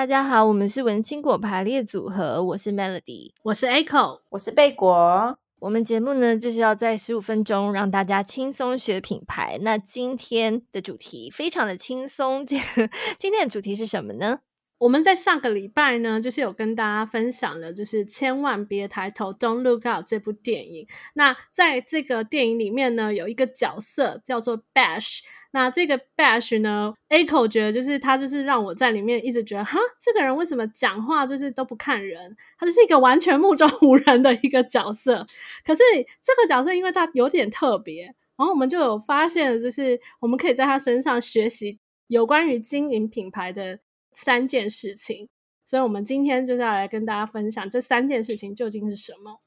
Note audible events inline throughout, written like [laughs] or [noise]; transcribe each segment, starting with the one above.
大家好，我们是文青果排列组合，我是 Melody，我是 Echo，我是贝果。我们节目呢，就是要在十五分钟让大家轻松学品牌。那今天的主题非常的轻松，今天的主题是什么呢？我们在上个礼拜呢，就是有跟大家分享了，就是千万别抬头，Don't Look Up 这部电影。那在这个电影里面呢，有一个角色叫做 Bash。那这个 Bash 呢，Echo 觉得就是他，就是让我在里面一直觉得，哈，这个人为什么讲话就是都不看人？他就是一个完全目中无人的一个角色。可是这个角色因为他有点特别，然后我们就有发现，就是我们可以在他身上学习有关于经营品牌的三件事情。所以我们今天就是要来跟大家分享这三件事情究竟是什么。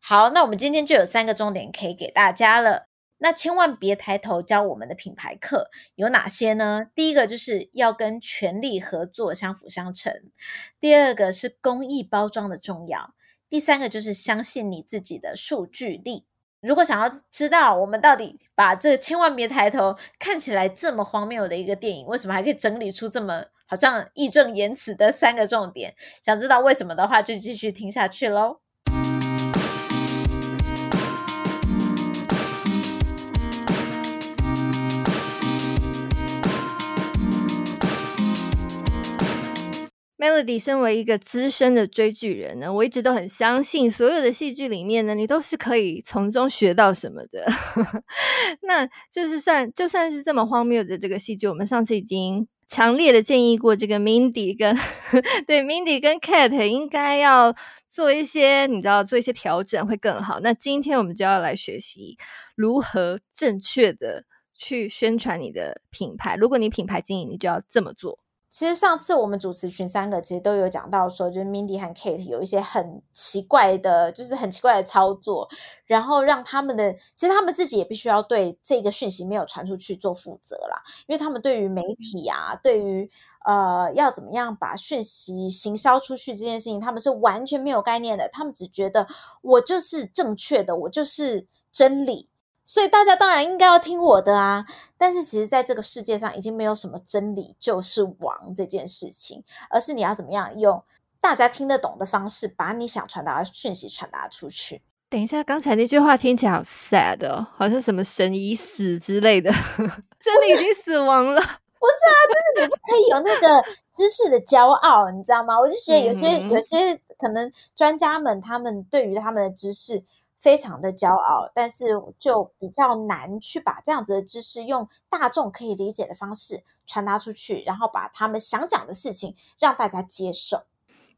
好，那我们今天就有三个重点可以给大家了。那千万别抬头教我们的品牌课有哪些呢？第一个就是要跟权力合作相辅相成，第二个是公益包装的重要，第三个就是相信你自己的数据力。如果想要知道我们到底把这千万别抬头看起来这么荒谬的一个电影，为什么还可以整理出这么好像义正言辞的三个重点？想知道为什么的话，就继续听下去喽。Melody 身为一个资深的追剧人呢，我一直都很相信，所有的戏剧里面呢，你都是可以从中学到什么的。[laughs] 那就是算就算是这么荒谬的这个戏剧，我们上次已经强烈的建议过，这个 Mindy 跟 [laughs] 对 Mindy 跟 Cat 应该要做一些，你知道，做一些调整会更好。那今天我们就要来学习如何正确的去宣传你的品牌。如果你品牌经营，你就要这么做。其实上次我们主持群三个其实都有讲到说，就是 Mindy 和 Kate 有一些很奇怪的，就是很奇怪的操作，然后让他们的，其实他们自己也必须要对这个讯息没有传出去做负责啦，因为他们对于媒体啊，对于呃要怎么样把讯息行销出去这件事情，他们是完全没有概念的，他们只觉得我就是正确的，我就是真理。所以大家当然应该要听我的啊！但是其实，在这个世界上，已经没有什么真理就是王这件事情，而是你要怎么样用大家听得懂的方式，把你想传达的讯息传达出去。等一下，刚才那句话听起来好 sad 哦，好像什么神已死之类的，[laughs] 真理已经死亡了。[laughs] 不是啊，就是你不可以有那个知识的骄傲，你知道吗？我就觉得有些、嗯、有些可能专家们，他们对于他们的知识。非常的骄傲，但是就比较难去把这样子的知识用大众可以理解的方式传达出去，然后把他们想讲的事情让大家接受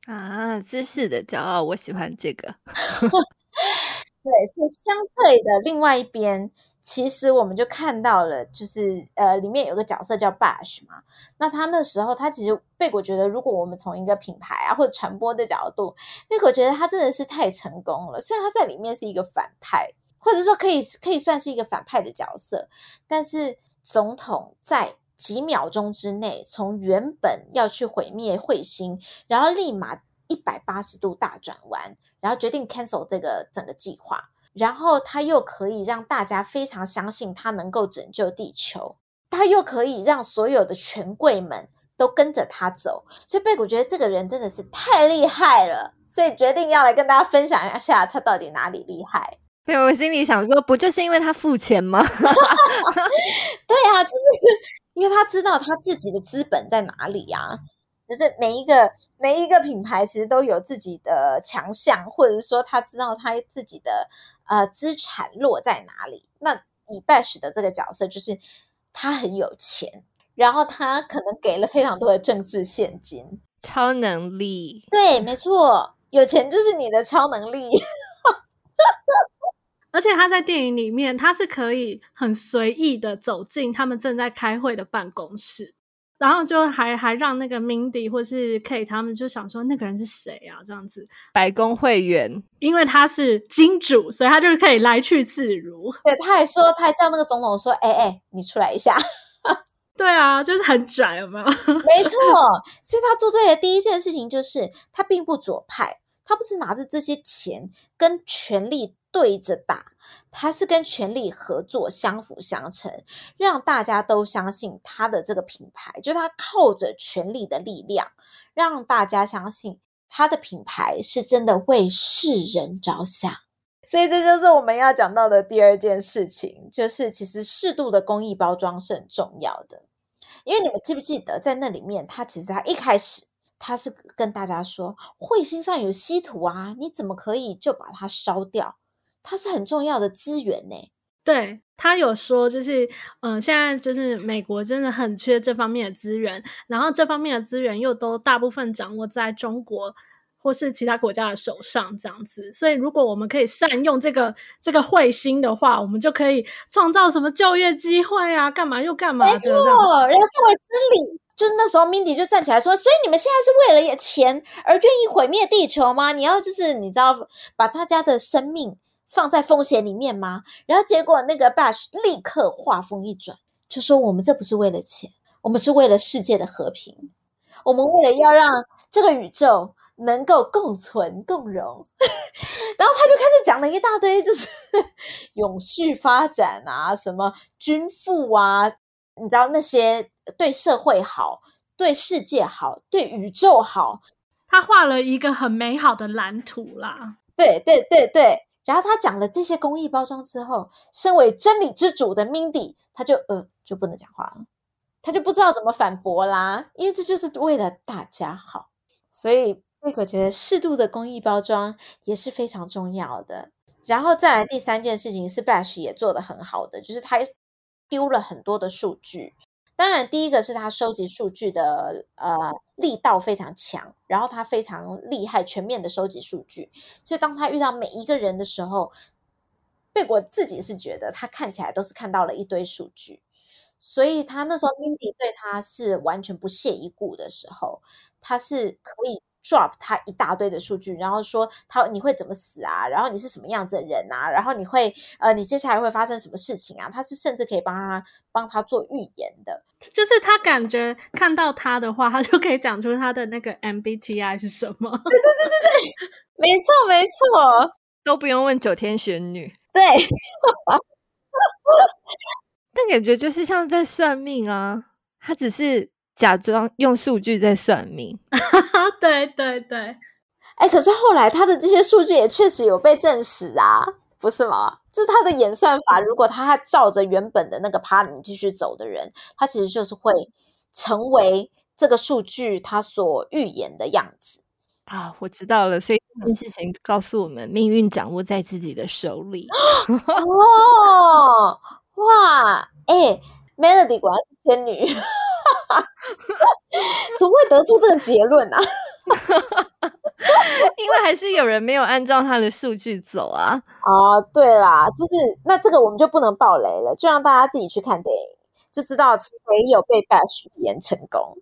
啊。知识的骄傲，我喜欢这个。[laughs] 对，是相对的另外一边。其实我们就看到了，就是呃，里面有个角色叫 Bash 嘛。那他那时候，他其实贝果觉得，如果我们从一个品牌啊或者传播的角度，贝果觉得他真的是太成功了。虽然他在里面是一个反派，或者说可以可以算是一个反派的角色，但是总统在几秒钟之内，从原本要去毁灭彗星，然后立马一百八十度大转弯，然后决定 cancel 这个整个计划。然后他又可以让大家非常相信他能够拯救地球，他又可以让所有的权贵们都跟着他走，所以贝果觉得这个人真的是太厉害了，所以决定要来跟大家分享一下他到底哪里厉害。对，我心里想说，不就是因为他付钱吗？[laughs] 对啊，就是因为他知道他自己的资本在哪里呀。就是每一个每一个品牌其实都有自己的强项，或者说他知道他自己的呃资产落在哪里。那以 Bash 的这个角色，就是他很有钱，然后他可能给了非常多的政治现金，超能力。对，没错，有钱就是你的超能力。[laughs] 而且他在电影里面，他是可以很随意的走进他们正在开会的办公室。然后就还还让那个 Mindy 或是 Kate 他们就想说那个人是谁啊？这样子，白宫会员，因为他是金主，所以他就是可以来去自如。对，他还说，他还叫那个总统说：“哎哎，你出来一下。[laughs] ”对啊，就是很拽，有没有？[laughs] 没错，其实他做对的第一件事情就是他并不左派，他不是拿着这些钱跟权力对着打。它是跟权力合作，相辅相成，让大家都相信它的这个品牌，就是他靠着权力的力量，让大家相信它的品牌是真的为世人着想。所以这就是我们要讲到的第二件事情，就是其实适度的公益包装是很重要的。因为你们记不记得，在那里面，他其实他一开始他是跟大家说，彗星上有稀土啊，你怎么可以就把它烧掉？它是很重要的资源呢。对，他有说，就是嗯、呃，现在就是美国真的很缺这方面的资源，然后这方面的资源又都大部分掌握在中国。或是其他国家的手上这样子，所以如果我们可以善用这个这个彗星的话，我们就可以创造什么就业机会啊，干嘛又干嘛？没错，然后身为真理，就是那时候 Mindy 就站起来说：“所以你们现在是为了钱而愿意毁灭地球吗？你要就是你知道把大家的生命放在风险里面吗？”然后结果那个 Bash 立刻话锋一转，就说：“我们这不是为了钱，我们是为了世界的和平，我们为了要让这个宇宙。”能够共存共荣，[laughs] 然后他就开始讲了一大堆，就是 [laughs] 永续发展啊，什么均富啊，你知道那些对社会好、对世界好、对宇宙好，他画了一个很美好的蓝图啦。对对对对，然后他讲了这些公益包装之后，身为真理之主的 Mindy，他就呃就不能讲话了，他就不知道怎么反驳啦，因为这就是为了大家好，所以。贝果觉得适度的公益包装也是非常重要的。然后再来第三件事情是 Bash 也做得很好的，就是他丢了很多的数据。当然，第一个是他收集数据的呃力道非常强，然后他非常厉害，全面的收集数据。所以当他遇到每一个人的时候，贝果自己是觉得他看起来都是看到了一堆数据，所以他那时候 Mindy 对他是完全不屑一顾的时候，他是可以。Drop 他一大堆的数据，然后说他你会怎么死啊？然后你是什么样子的人啊？然后你会呃，你接下来会发生什么事情啊？他是甚至可以帮他帮他做预言的，就是他感觉看到他的话，他就可以讲出他的那个 MBTI 是什么。对对对对对，[laughs] 没错没错，都不用问九天玄女。对，但感觉就是像在算命啊，他只是。假装用数据在算命，[laughs] 对对对，哎、欸，可是后来他的这些数据也确实有被证实啊，不是吗？就是他的演算法，如果他照着原本的那个 pattern 继续走的人，他其实就是会成为这个数据他所预言的样子啊。我知道了，所以这件事情告诉我们，命运掌握在自己的手里。哦，哇，哎、欸，Melody 果然是仙女。[laughs] 怎么会得出这个结论呢、啊？[laughs] 因为还是有人没有按照他的数据走啊！啊，对啦，就是那这个我们就不能爆雷了，就让大家自己去看电影，就知道谁有被 Bash 预言成功。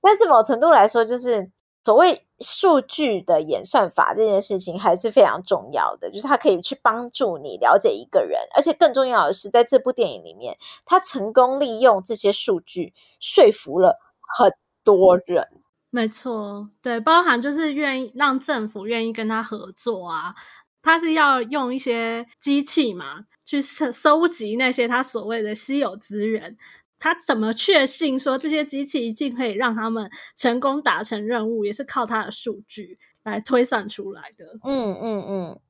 但是某程度来说，就是。所谓数据的演算法这件事情还是非常重要的，就是它可以去帮助你了解一个人，而且更重要的是，在这部电影里面，他成功利用这些数据说服了很多人。没错，对，包含就是愿意让政府愿意跟他合作啊，他是要用一些机器嘛，去收收集那些他所谓的稀有资源。他怎么确信说这些机器一定可以让他们成功达成任务，也是靠他的数据来推算出来的。嗯嗯嗯。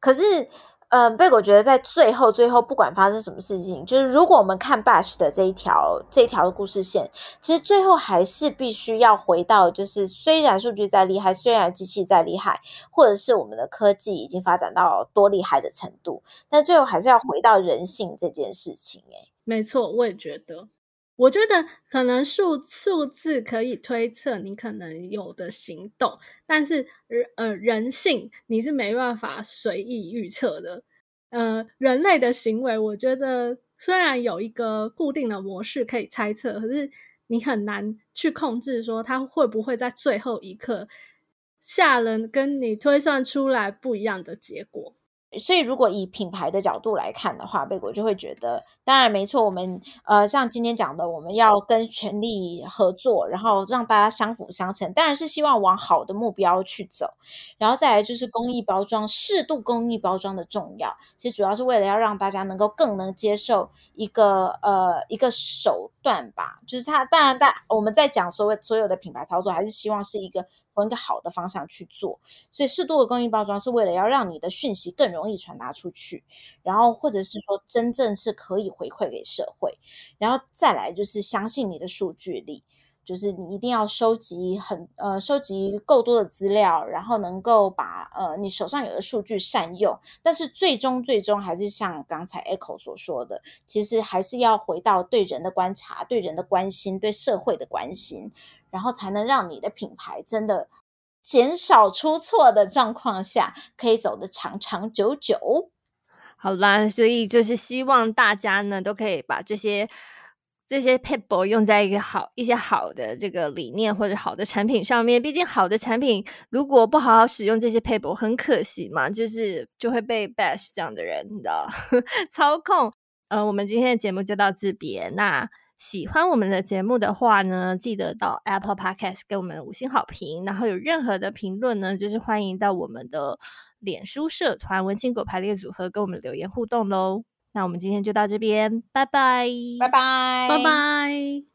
可是，呃，贝果觉得在最后最后，不管发生什么事情，就是如果我们看 Bash 的这一条这一条故事线，其实最后还是必须要回到，就是虽然数据再厉害，虽然机器再厉害，或者是我们的科技已经发展到多厉害的程度，但最后还是要回到人性这件事情，欸。没错，我也觉得。我觉得可能数数字可以推测你可能有的行动，但是呃人性你是没办法随意预测的。呃，人类的行为，我觉得虽然有一个固定的模式可以猜测，可是你很难去控制说他会不会在最后一刻下人跟你推算出来不一样的结果。所以如果以品牌的角度来看的话，贝果就会觉得，当然没错，我们呃像今天讲的，我们要跟权力合作，然后让大家相辅相成，当然是希望往好的目标去走。然后再来就是工艺包装，适度工艺包装的重要，其实主要是为了要让大家能够更能接受一个呃一个手段吧，就是它当然大我们在讲所谓所有的品牌操作，还是希望是一个从一个好的方向去做，所以适度的工艺包装是为了要让你的讯息更容容易传达出去，然后或者是说真正是可以回馈给社会，然后再来就是相信你的数据力。就是你一定要收集很呃收集够多的资料，然后能够把呃你手上有的数据善用，但是最终最终还是像刚才 Echo 所说的，其实还是要回到对人的观察、对人的关心、对社会的关心，然后才能让你的品牌真的减少出错的状况下，可以走得长长久久。好啦，所以就是希望大家呢都可以把这些。这些撇步用在一个好一些好的这个理念或者好的产品上面，毕竟好的产品如果不好好使用这些撇步，很可惜嘛，就是就会被 bash 这样的人的 [laughs] 操控。呃，我们今天的节目就到这边。那喜欢我们的节目的话呢，记得到 Apple Podcast 给我们五星好评，然后有任何的评论呢，就是欢迎到我们的脸书社团“文青果排列组合”跟我们留言互动喽。那我们今天就到这边，拜拜，拜拜，拜拜。